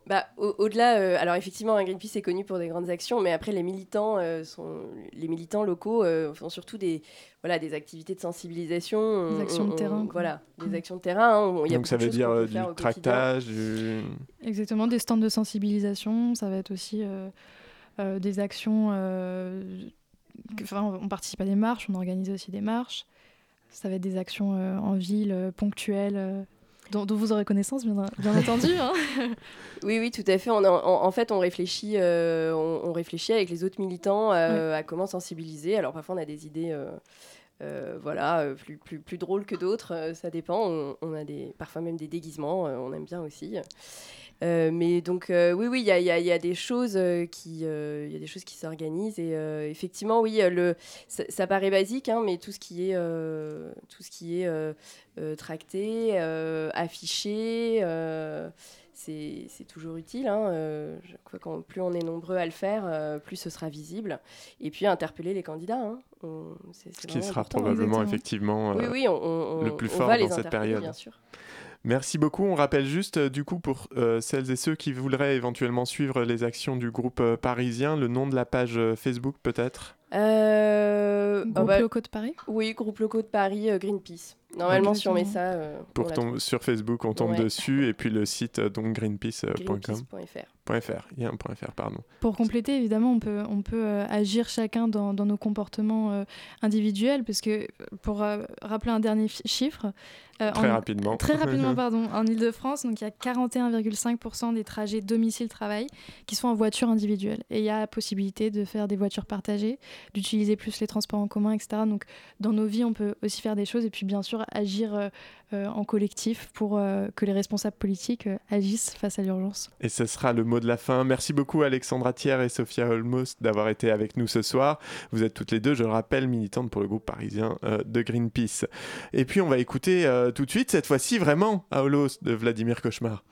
bah, Au-delà, euh, alors effectivement, Greenpeace est connu pour des grandes actions, mais après les militants, euh, sont, les militants locaux font surtout des, voilà, des activités de sensibilisation. Des actions de terrain. Voilà, des actions de terrain. Hein, Donc ça veut dire du tractage Exactement, des stands de sensibilisation. Ça va être aussi des actions. Enfin, on participe à des marches, on organise aussi des marches. Ça va être des actions en ville, ponctuelles dont, vous aurez connaissance, bien, [laughs] entendu. Hein. oui, oui, tout à fait. On en, fait, on réfléchit, euh, on, réfléchit avec les autres militants euh, à comment sensibiliser. Alors parfois, on a des idées. Euh, voilà, plus, plus, plus drôles que d'autres, ça dépend. On, a des, parfois même des déguisements, on aime bien aussi. Euh, mais donc euh, oui, oui, il y a, y, a, des choses euh, qui, il y a des choses qui s'organisent et effectivement, oui, le, ça, paraît basique, hein, mais tout ce qui est, tout ce qui est tracté, affiché c'est toujours utile. Hein, je crois que plus on est nombreux à le faire, plus ce sera visible. Et puis interpeller les candidats. Hein. Ce qui sera probablement effectivement oui, oui, on, le plus fort dans cette période. Bien sûr. Merci beaucoup. On rappelle juste, euh, du coup, pour euh, celles et ceux qui voudraient éventuellement suivre les actions du groupe euh, parisien, le nom de la page Facebook peut-être? Groupe oh bah, locaux de Paris? Oui, groupe locaux de Paris, Greenpeace. Normalement, si on met ça. pour sur Facebook, on tombe dessus, et puis le site, donc greenpeace.com. Greenpeace.fr. .fr, il y a un .fr, pardon. Pour compléter, évidemment, on peut, on peut agir chacun dans, dans nos comportements individuels, parce que, pour rappeler un dernier chiffre, euh, très rapidement. Très rapidement, [laughs] pardon. En Ile-de-France, donc il y a 41,5% des trajets domicile-travail qui sont en voiture individuelle. Et il y a la possibilité de faire des voitures partagées, d'utiliser plus les transports en commun, etc. Donc dans nos vies, on peut aussi faire des choses et puis bien sûr agir euh, euh, en collectif pour que les responsables politiques agissent face à l'urgence. Et ce sera le mot de la fin. Merci beaucoup Alexandra Thiers et Sophia Olmos d'avoir été avec nous ce soir. Vous êtes toutes les deux, je le rappelle, militantes pour le groupe parisien de Greenpeace. Et puis on va écouter euh, tout de suite, cette fois-ci vraiment, à Holos de Vladimir Cauchemar.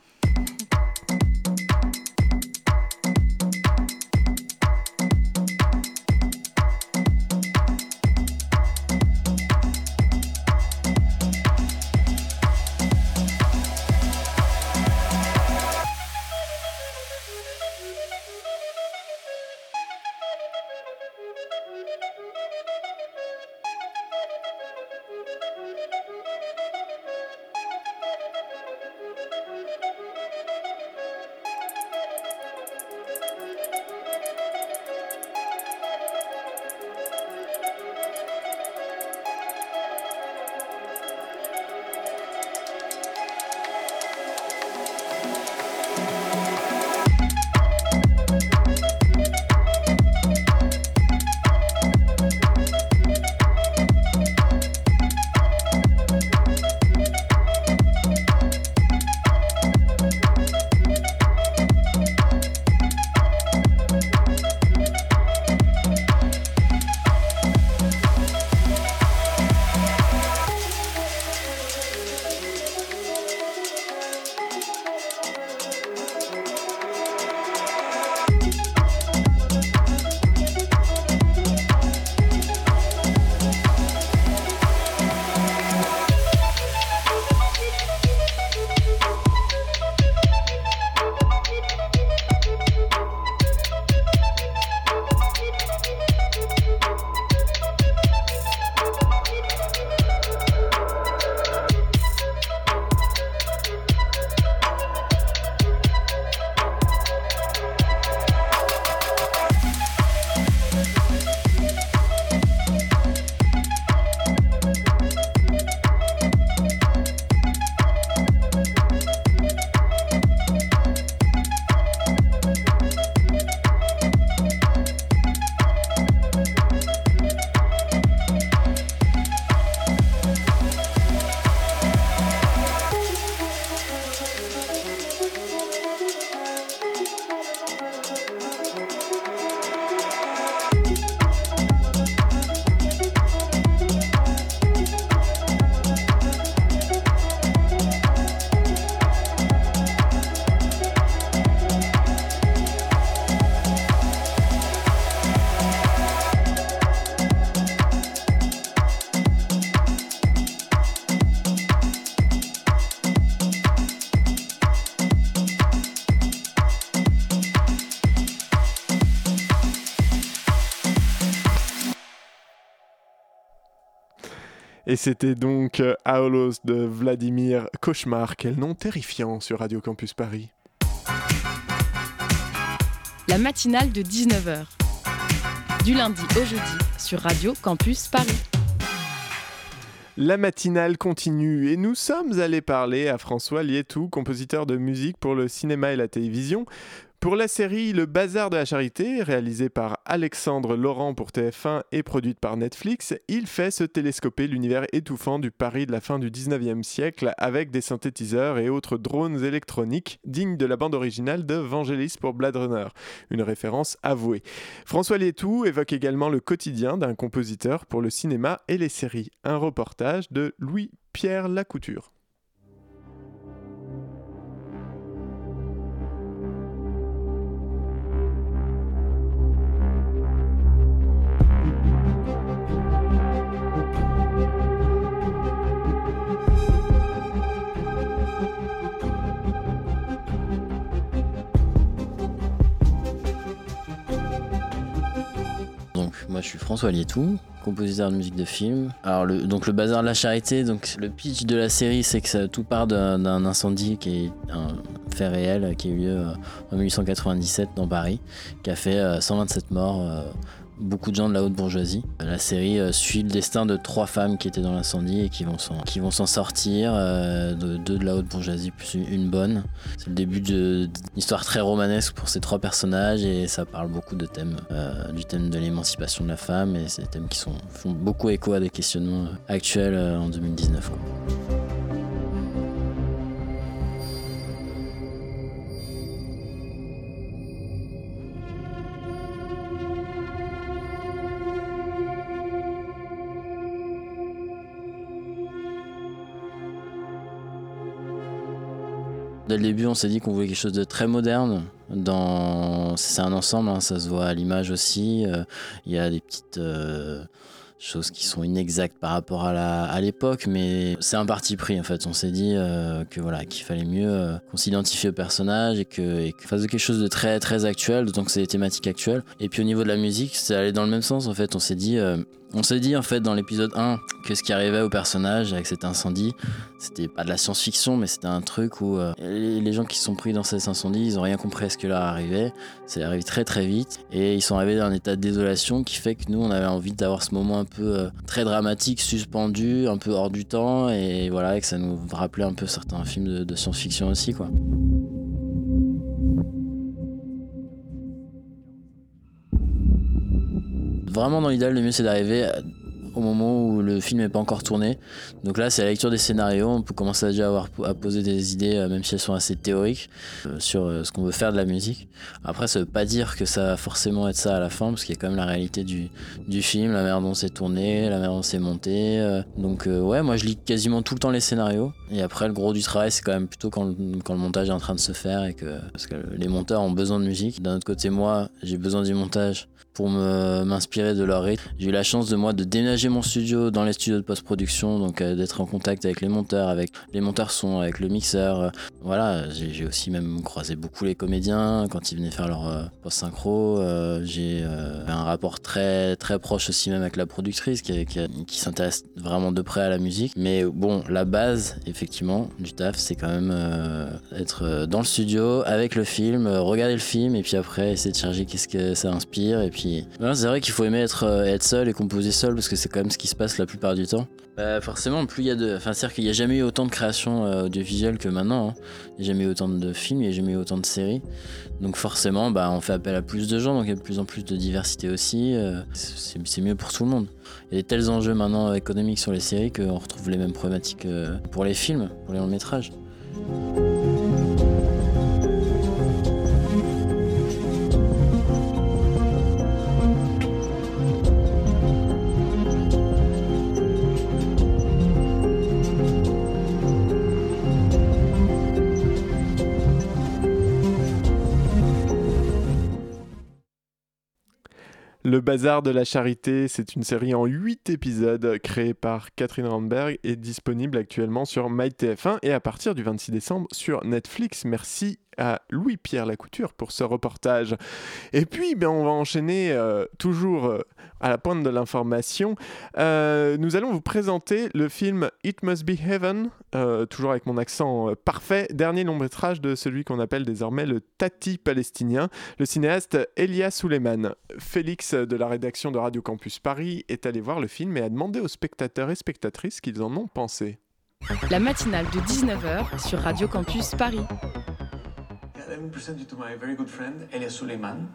Et c'était donc euh, Aolos de Vladimir Cauchemar. Quel nom terrifiant sur Radio Campus Paris. La matinale de 19h. Du lundi au jeudi sur Radio Campus Paris. La matinale continue et nous sommes allés parler à François Lietou, compositeur de musique pour le cinéma et la télévision, pour la série Le Bazar de la Charité, réalisée par Alexandre Laurent pour TF1 et produite par Netflix, il fait se télescoper l'univers étouffant du Paris de la fin du 19e siècle avec des synthétiseurs et autres drones électroniques dignes de la bande originale de Vangelis pour Blade Runner, une référence avouée. François Lietou évoque également le quotidien d'un compositeur pour le cinéma et les séries, un reportage de Louis-Pierre Lacouture. Je suis François Lietou, compositeur de musique de film. Alors le, donc le bazar de la charité, donc le pitch de la série c'est que tout part d'un incendie qui est un fait réel qui a eu lieu euh, en 1897 dans Paris, qui a fait 127 euh, morts euh, beaucoup de gens de la haute bourgeoisie. La série euh, suit le destin de trois femmes qui étaient dans l'incendie et qui vont s'en, sortir, euh, de, deux de la haute bourgeoisie plus une bonne. C'est le début d'une histoire très romanesque pour ces trois personnages et ça parle beaucoup de thèmes, euh, du thème de l'émancipation de la femme et c'est des thèmes qui font beaucoup écho à des questionnements actuels en 2019. Dès le début, on s'est dit qu'on voulait quelque chose de très moderne. Dans... C'est un ensemble, hein, ça se voit à l'image aussi. Euh, il y a des petites euh, choses qui sont inexactes par rapport à l'époque, mais c'est un parti pris en fait. On s'est dit euh, que voilà qu'il fallait mieux qu'on s'identifie au personnage et que, fasse quelque chose de très très actuel, d'autant que c'est des thématiques actuelles. Et puis au niveau de la musique, c'est allé dans le même sens en fait. On s'est dit s'est dit en fait dans l'épisode 1 que ce qui arrivait au personnage avec cet incendie, c'était pas de la science-fiction, mais c'était un truc où euh, les, gens qui sont pris dans cet incendie, ils ont rien compris à ce que leur arrivait. Ça arrivé très très vite et ils sont arrivés dans un état de désolation qui fait que nous on avait envie d'avoir ce moment un peu euh, très dramatique, suspendu, un peu hors du temps et voilà, et que ça nous rappelait un peu certains films de, de science-fiction aussi quoi. Vraiment, dans l'idéal, le mieux c'est d'arriver au moment où le film n'est pas encore tourné. Donc là, c'est la lecture des scénarios. On peut commencer à déjà avoir à poser des idées, euh, même si elles sont assez théoriques, euh, sur euh, ce qu'on veut faire de la musique. Après, ça veut pas dire que ça va forcément être ça à la fin, parce qu'il y a quand même la réalité du, du film, la manière dont c'est tourné, la manière dont c'est monté. Donc ouais, moi je lis quasiment tout le temps les scénarios. Et après, le gros du travail, c'est quand même plutôt quand, quand, le montage est en train de se faire et que parce que les monteurs ont besoin de musique. D'un autre côté, moi, j'ai besoin du montage pour m'inspirer de leur rythme. J'ai eu la chance de moi de déménager mon studio dans les studios de post-production, donc euh, d'être en contact avec les monteurs, avec les monteurs son, avec le mixeur. Euh, voilà, j'ai aussi même croisé beaucoup les comédiens quand ils venaient faire leur euh, post-synchro. j'ai un rapport très très proche aussi même avec la productrice qui, qui, s'intéresse vraiment de près à la musique. Mais bon, la base effectivement du taf, c'est quand même être dans le studio avec le film, regarder le film et puis après essayer de charger qu'est-ce que ça inspire et puis c'est vrai qu'il faut aimer être, être seul et composer seul parce que c'est quand ce qui se passe la plupart du temps. Bah, forcément, plus il y a de. Enfin, c'est-à-dire qu'il n'y a jamais eu autant de créations euh, audiovisuelles que maintenant. Hein. Il n'y a jamais eu autant de films, il n'y a jamais eu autant de séries. Donc, forcément, bah, on fait appel à plus de gens, donc il y a de plus en plus de diversité aussi. Euh, c'est mieux pour tout le monde. Il y a des tels enjeux maintenant économiques sur les séries qu'on retrouve les mêmes problématiques pour les films, pour les longs métrages. Le Bazar de la Charité, c'est une série en 8 épisodes créée par Catherine Randberg et disponible actuellement sur MyTF1 et à partir du 26 décembre sur Netflix. Merci à Louis-Pierre Lacouture pour ce reportage. Et puis, ben, on va enchaîner euh, toujours euh, à la pointe de l'information. Euh, nous allons vous présenter le film It Must Be Heaven, toujours avec mon accent parfait, dernier long métrage de celui qu'on appelle désormais le Tati palestinien, le cinéaste Elia Suleiman. Félix de la rédaction de Radio Campus Paris est allé voir le film et a demandé aux spectateurs et spectatrices qu'ils en ont pensé. La matinale de 19h sur Radio Campus Paris. Let me present you to my very good friend Elia Suleiman.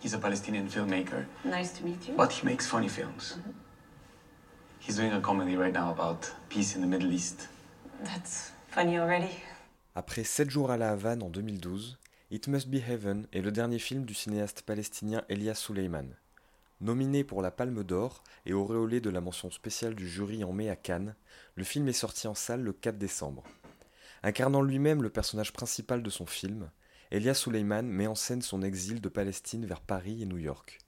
He's a Palestinian filmmaker. Nice to meet you. But he makes funny films. Mm -hmm. He's doing a comedy right now about peace in the Middle East. That's funny already. Après 7 jours à la Havane en 2012, It Must Be Heaven est le dernier film du cinéaste palestinien Elia Suleiman. Nominé pour la Palme d'Or et auréolé de la mention spéciale du jury en mai à Cannes, le film est sorti en salle le 4 décembre. Incarnant lui-même le personnage principal de son film, Elia Suleiman met en scène son exil de Palestine vers Paris et New York.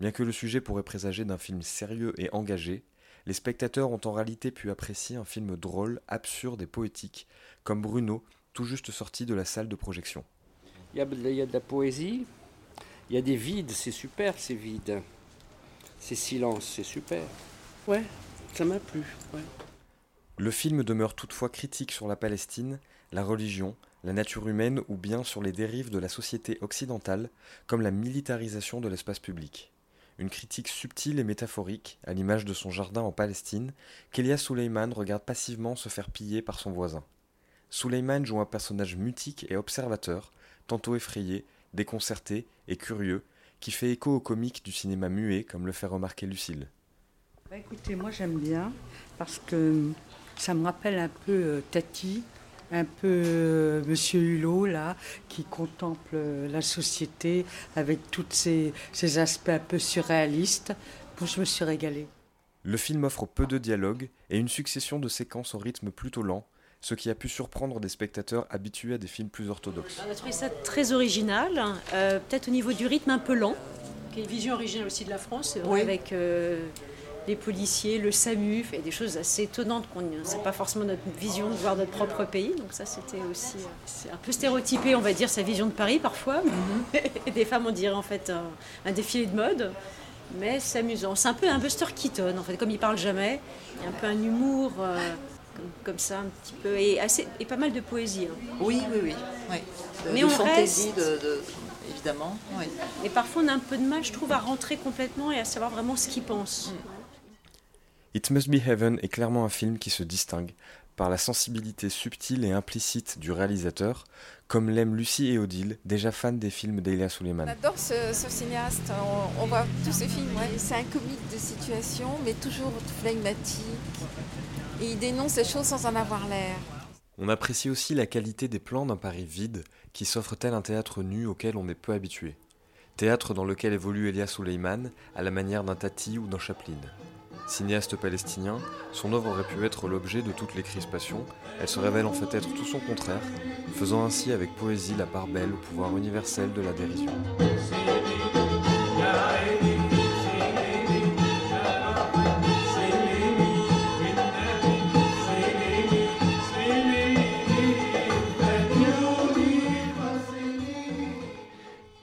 Bien que le sujet pourrait présager d'un film sérieux et engagé, les spectateurs ont en réalité pu apprécier un film drôle, absurde et poétique, comme Bruno, tout juste sorti de la salle de projection. Il y a, de la poésie, il y a des vides, c'est super ces vides. Ces silences, c'est super. Ouais, ça m'a plu. Le film demeure toutefois critique sur la Palestine, la religion, la nature humaine ou bien sur les dérives de la société occidentale, comme la militarisation de l'espace public. Une critique subtile et métaphorique, à l'image de son jardin en Palestine, qu'Elia Suleiman regarde passivement se faire piller par son voisin. Suleiman joue un personnage mutique et observateur, tantôt effrayé, déconcerté et curieux, qui fait écho aux comiques du cinéma muet, comme le fait remarquer Lucille. Bah écoutez, moi j'aime bien parce que ça me rappelle un peu euh, Tati, un peu euh, Monsieur Hulot là, qui contemple euh, la société avec tous ces, ces, aspects un peu surréalistes. Bon, je me suis régalée. Le film offre peu de dialogue et une succession de séquences au rythme plutôt lent, ce qui a pu surprendre des spectateurs habitués à des films plus orthodoxes. On a trouvé ça très original, euh, peut-être au niveau du rythme un peu lent, qui est une vision originale aussi de la France, avec euh, les policiers, le SAMU, et des choses assez étonnantes qu'on c'est pas forcément notre vision de voir notre propre pays. Donc ça c'était aussi c'est un peu stéréotypé, on va dire, sa vision de Paris parfois. Mhm. et [laughs] des femmes on dirait en fait un, défilé de mode. Mais c'est amusant. C'est un peu un Buster Keaton, en fait, comme il parle jamais. Il y a un peu un humour. Euh, comme, ça un petit peu et assez et pas mal de poésie. Hein. Oui, oui, oui. oui. Mais on fantaisie, de, évidemment. Oui. Et parfois on a un peu de mal, je trouve, à rentrer complètement et à savoir vraiment ce qu'il pense. Mm. It Must Be Heaven est clairement un film qui se distingue par la sensibilité subtile et implicite du réalisateur, comme l'aiment Lucie et Odile, déjà fans des films d'Elia Suleiman. On adore ce, cinéaste, on, voit tous ses films. C'est un comique de situation, mais toujours flegmatique, et il dénonce les choses sans en avoir l'air. On apprécie aussi la qualité des plans d'un Paris vide qui s'offre tel un théâtre nu auquel on est peu habitué? Théâtre dans lequel évolue Elia Suleiman à la manière d'un Tati ou d'un Chaplin. Cinéaste palestinien, son œuvre aurait pu être l'objet de toutes les crispations, elle se révèle en fait être tout son contraire, faisant ainsi avec poésie la part belle au pouvoir universel de la dérision.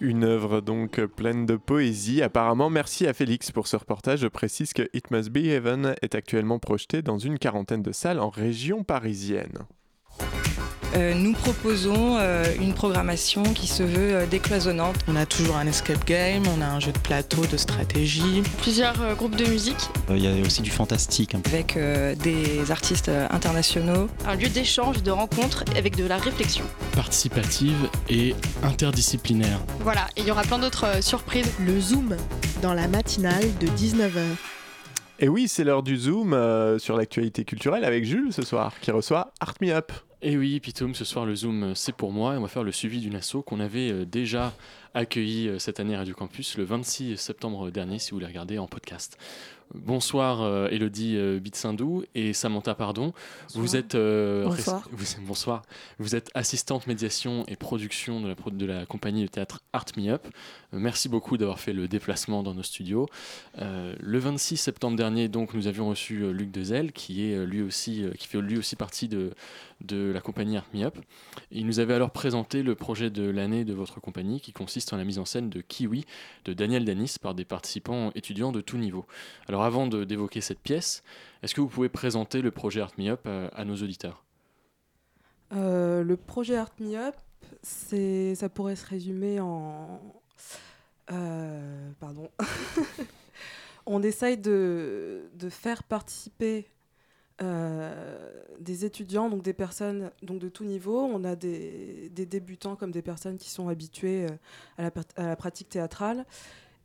Une œuvre donc pleine de poésie. Apparemment, merci à Félix pour ce reportage. Je précise que It Must Be Heaven est actuellement projeté dans une quarantaine de salles en région parisienne. Euh, nous proposons euh, une programmation qui se veut euh, décloisonnante. On a toujours un escape game, on a un jeu de plateau, de stratégie. Plusieurs groupes de musique. Il y a aussi du fantastique. Avec des artistes internationaux. Un lieu d'échange, de rencontre avec de la réflexion. Participative et interdisciplinaire. Voilà, et il y aura plein d'autres surprises. Le Zoom dans la matinale de 19h. Et oui, c'est l'heure du Zoom sur l'actualité culturelle avec Jules ce soir, qui reçoit Art Me Up. Et oui, Pitoum, ce soir le Zoom euh, c'est pour moi et on va faire le suivi d'une asso qu'on avait euh, déjà accueilli euh, cette année à Radio Campus le 26 septembre dernier si vous voulez regarder en podcast. Bonsoir euh, Elodie euh, Bitsindou et Samantha Pardon. Vous êtes euh, bonsoir. Vous, bonsoir. Vous êtes assistante médiation et production de la, de la compagnie de théâtre Art Me Up. merci beaucoup d'avoir fait le déplacement dans nos studios. le 26 septembre dernier, donc, nous avions reçu Luc Dezel, qui est lui aussi, qui fait lui aussi partie de, de la compagnie Art Me Up. Il nous avait alors présenté le projet de l'année de votre compagnie, qui consiste en la mise en scène de Kiwi de Daniel Danis par des participants étudiants de tout niveau. Alors avant d'évoquer cette pièce, est-ce que vous pouvez présenter le projet Art Me Up à, nos auditeurs? Euh, Le projet Art Me Up, ça pourrait se résumer en... Euh, pardon. [laughs] On essaye de, de faire participer euh, des étudiants, donc des personnes donc de tout niveau. On a des, débutants comme des personnes qui sont habituées à la, à la pratique théâtrale.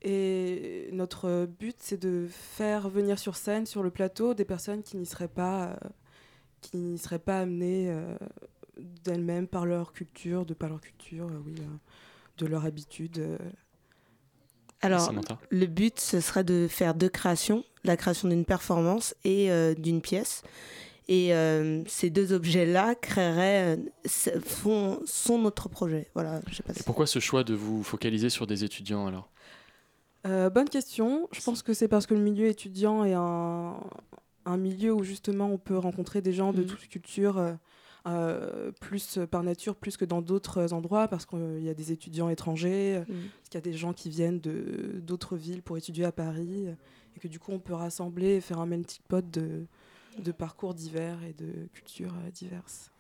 Et notre but, c'est de faire venir sur scène, sur le plateau, des personnes qui n'y seraient pas, euh, seraient pas amenées euh, d'elles-mêmes par leur culture, de par leur culture, euh, de leur habitude. Alors, le but, ce serait de faire deux créations, la création d'une performance et d'une pièce. Et ces deux objets-là créeraient, font, sont notre projet. Voilà, je sais pas pourquoi ce choix de vous focaliser sur des étudiants alors? Euh, bonne question. Je pense que c'est parce que le milieu étudiant est un, un, milieu où justement on peut rencontrer des gens de mm. toutes cultures, euh, euh, plus par nature, plus que dans d'autres endroits, parce qu'il y a des étudiants étrangers, mm. parce qu'il y a des gens qui viennent de d'autres villes pour étudier à Paris, et que du coup on peut rassembler et faire un melting pot de, de parcours divers et de cultures diverses.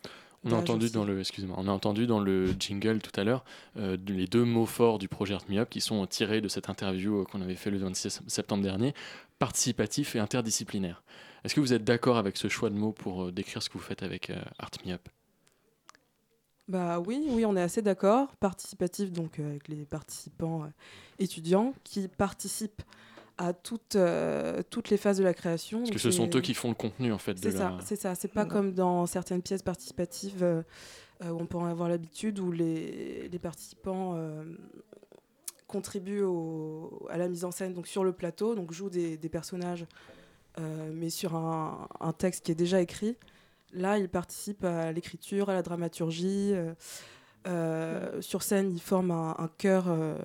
On a, entendu dans le, on a entendu dans le jingle tout à l'heure euh, les deux mots forts du projet Art Me Up qui sont tirés de cette interview euh, qu'on avait fait le 26 septembre dernier, participatif et interdisciplinaire. Est-ce que vous êtes d'accord avec ce choix de mots pour euh, décrire ce que vous faites avec Art Me Up? Bah oui, oui, on est assez d'accord. Participatif, donc avec les participants étudiants qui participent à toutes, euh, toutes les phases de la création. Parce que ce sont eux qui font le contenu en fait. C'est ça, c'est ça. C'est pas comme dans certaines pièces participatives euh, euh, où on peut en avoir l'habitude, où les, les participants contribuent au, à la mise en scène donc sur le plateau, donc jouent des, des personnages, mais sur un, un, texte qui est déjà écrit. Là, ils participent à l'écriture, à la dramaturgie. Euh, sur scène, ils forment un, euh,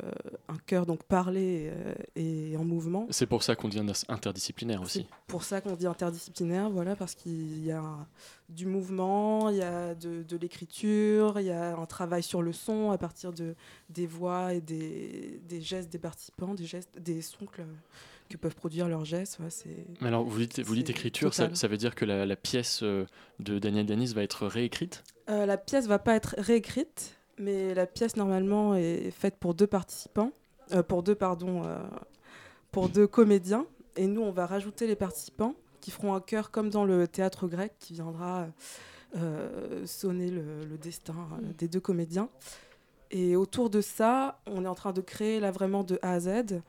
un chœur donc parlé euh, et en mouvement. C'est pour ça qu'on dit interdisciplinaire aussi. Pour ça qu'on dit interdisciplinaire, voilà, parce qu'il y a du mouvement, il y a de, de l'écriture, il y a un travail sur le son à partir de des voix et des, des gestes des participants, des gestes, des sons que, peuvent produire leurs gestes. Mais alors, vous dites, vous dites écriture, ça, ça, veut dire que la, la pièce de Daniel Danis va être réécrite? Euh, la pièce va pas être réécrite, mais la pièce normalement est faite pour deux participants, euh, pour deux pardon, euh, pour deux comédiens, et nous on va rajouter les participants qui feront un chœur comme dans le théâtre grec qui viendra sonner le, destin des deux comédiens. Et autour de ça, on est en train de créer là vraiment de A à Z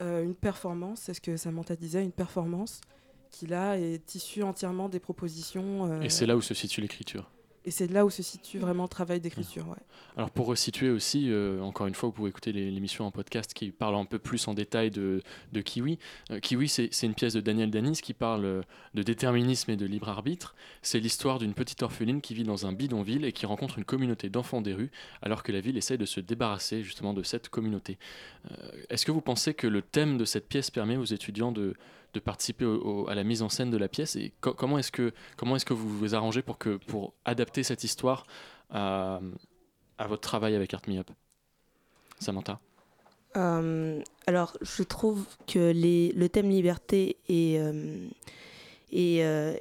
une performance, c'est ce que Samantha disait, une performance qui là est issue entièrement des propositions. Et c'est là où se situe l'écriture et c'est là où se situe vraiment le travail d'écriture. Alors pour resituer aussi, euh, encore une fois, vous pouvez écouter l'émission en podcast qui parle un peu plus en détail de, de Kiwi. Euh, Kiwi, c'est une pièce de Daniel Danis qui parle euh, de déterminisme et de libre arbitre. C'est l'histoire d'une petite orpheline qui vit dans un bidonville et qui rencontre une communauté d'enfants des rues, alors que la ville essaie de se débarrasser justement de cette communauté. Est-ce que vous pensez que le thème de cette pièce permet aux étudiants de de participer à la mise en scène de la pièce et comment est-ce que comment est-ce que vous vous arrangez pour que pour adapter cette histoire à, votre travail avec Art Me Up? Samantha? Euh, alors je trouve que les, le thème liberté et euh, et, euh,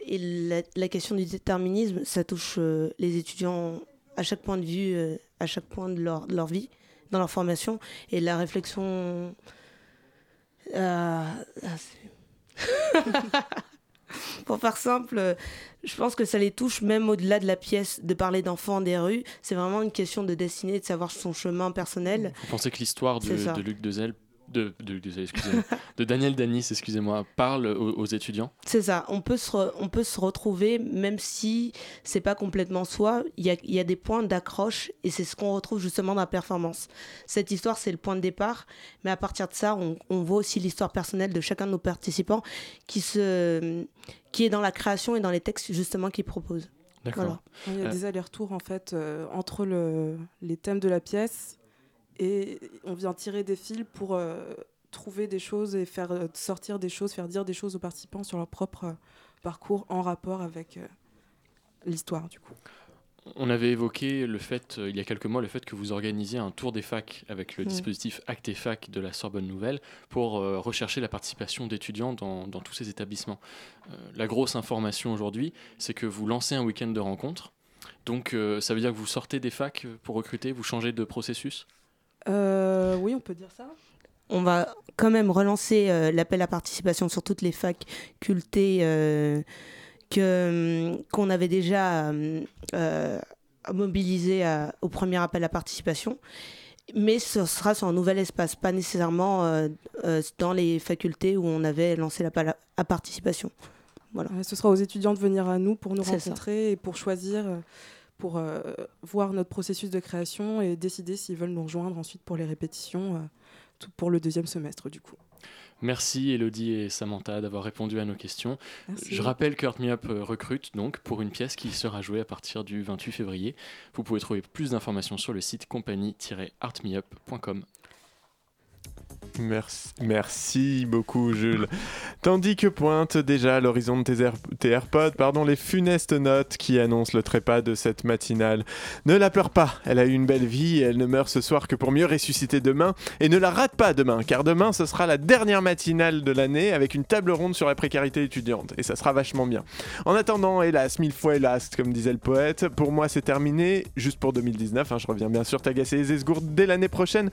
la, question du déterminisme ça touche les étudiants à chaque point de vue à chaque point de leur, de leur vie dans leur formation. Et la réflexion ah, [laughs] Pour faire simple, je pense que ça les touche même au-delà de la pièce, de parler d'enfants des rues. C'est vraiment une question de destinée, de savoir son chemin personnel. Vous pensez que l'histoire de, de, Luc Dezel de, [laughs] de, Daniel Danis, excusez-moi, parle aux, étudiants C'est ça, on peut, se on peut se retrouver, même si c'est pas complètement soi, il y a, y a, des points d'accroche et c'est ce qu'on retrouve justement dans la performance. Cette histoire, c'est le point de départ, mais à partir de ça, on, on voit aussi l'histoire personnelle de chacun de nos participants qui, se, qui est dans la création et dans les textes justement qu'ils proposent. D'accord. Il y a euh, des allers-retours en fait euh, entre le, les thèmes de la pièce et on vient tirer des fils pour euh, trouver des choses et faire euh, sortir des choses, faire dire des choses aux participants sur leur propre euh, parcours en rapport avec l'histoire du coup. On avait évoqué le fait, il y a quelques mois, le fait que vous organisiez un tour des facs avec le mm. dispositif Acte Fac de la Sorbonne Nouvelle pour rechercher la participation d'étudiants dans, dans, tous ces établissements. la grosse information aujourd'hui, c'est que vous lancez un week-end de rencontres. Donc ça veut dire que vous sortez des facs pour recruter, vous changez de processus? Euh, oui, on peut dire ça. On va quand même relancer euh, l'appel à participation sur toutes les facultés euh, hum, qu'on avait déjà mobilisées au premier appel à participation. Mais ce sera sur un nouvel espace, pas nécessairement dans les facultés où on avait lancé l'appel à, participation. Voilà. ce sera aux étudiants de venir à nous pour nous rencontrer et pour choisir pour euh, voir notre processus de création et décider s'ils veulent nous rejoindre ensuite pour les répétitions euh, tout pour le deuxième semestre du coup. Merci Elodie et Samantha d'avoir répondu à nos questions. Je rappelle que Heart Me Up euh, recrute donc pour une pièce qui sera jouée à partir du 28 février. Vous pouvez trouver plus d'informations sur le site compagnie-artmeup.com. Merci, merci beaucoup, Jules. Tandis que pointe déjà à l'horizon de tes, AirPods, pardon, les funestes notes qui annoncent le trépas de cette matinale. Ne la pleure pas, elle a eu une belle vie et elle ne meurt ce soir que pour mieux ressusciter demain. Et ne la rate pas demain, car demain ce sera la dernière matinale de l'année avec une table ronde sur la précarité étudiante. Et ça sera vachement bien. En attendant, hélas, mille fois hélas, comme disait le poète, pour moi c'est terminé, juste pour 2019. Hein, je reviens bien sûr t'agacer les esgourdes dès l'année prochaine.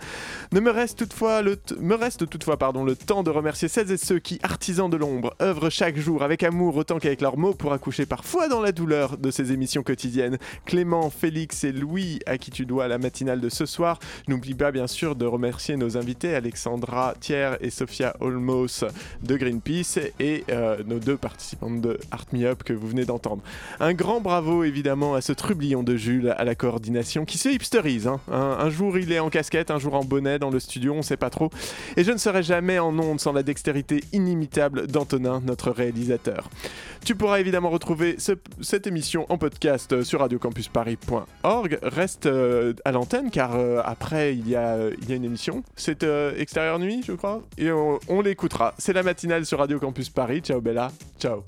Ne me reste toutefois le reste toutefois pardon, le temps de remercier celles et ceux qui, artisans de l'ombre, œuvrent chaque jour avec amour autant qu'avec leurs mots pour accoucher parfois dans la douleur de ces émissions quotidiennes. Clément, Félix et Louis, à qui tu dois la matinale de ce soir. N'oublie pas bien sûr de remercier nos invités, Alexandra Thiers et Sophia Olmos de Greenpeace et euh, nos deux participantes de Art Me Up que vous venez d'entendre. Un grand bravo évidemment à ce trublion de Jules à la coordination qui se hipsterise. Hein. Un, jour il est en casquette, un jour en bonnet dans le studio, on sait pas trop. Et je ne serai jamais en onde sans la dextérité inimitable d'Antonin, notre réalisateur. Tu pourras évidemment retrouver cette émission en podcast sur radiocampusparis.org. Reste euh, à l'antenne car euh, après il y, a, il y a une émission. C'est euh, Extérieur Nuit, je crois. Et on, on l'écoutera. C'est la matinale sur Radio Campus Paris. Ciao Bella. Ciao.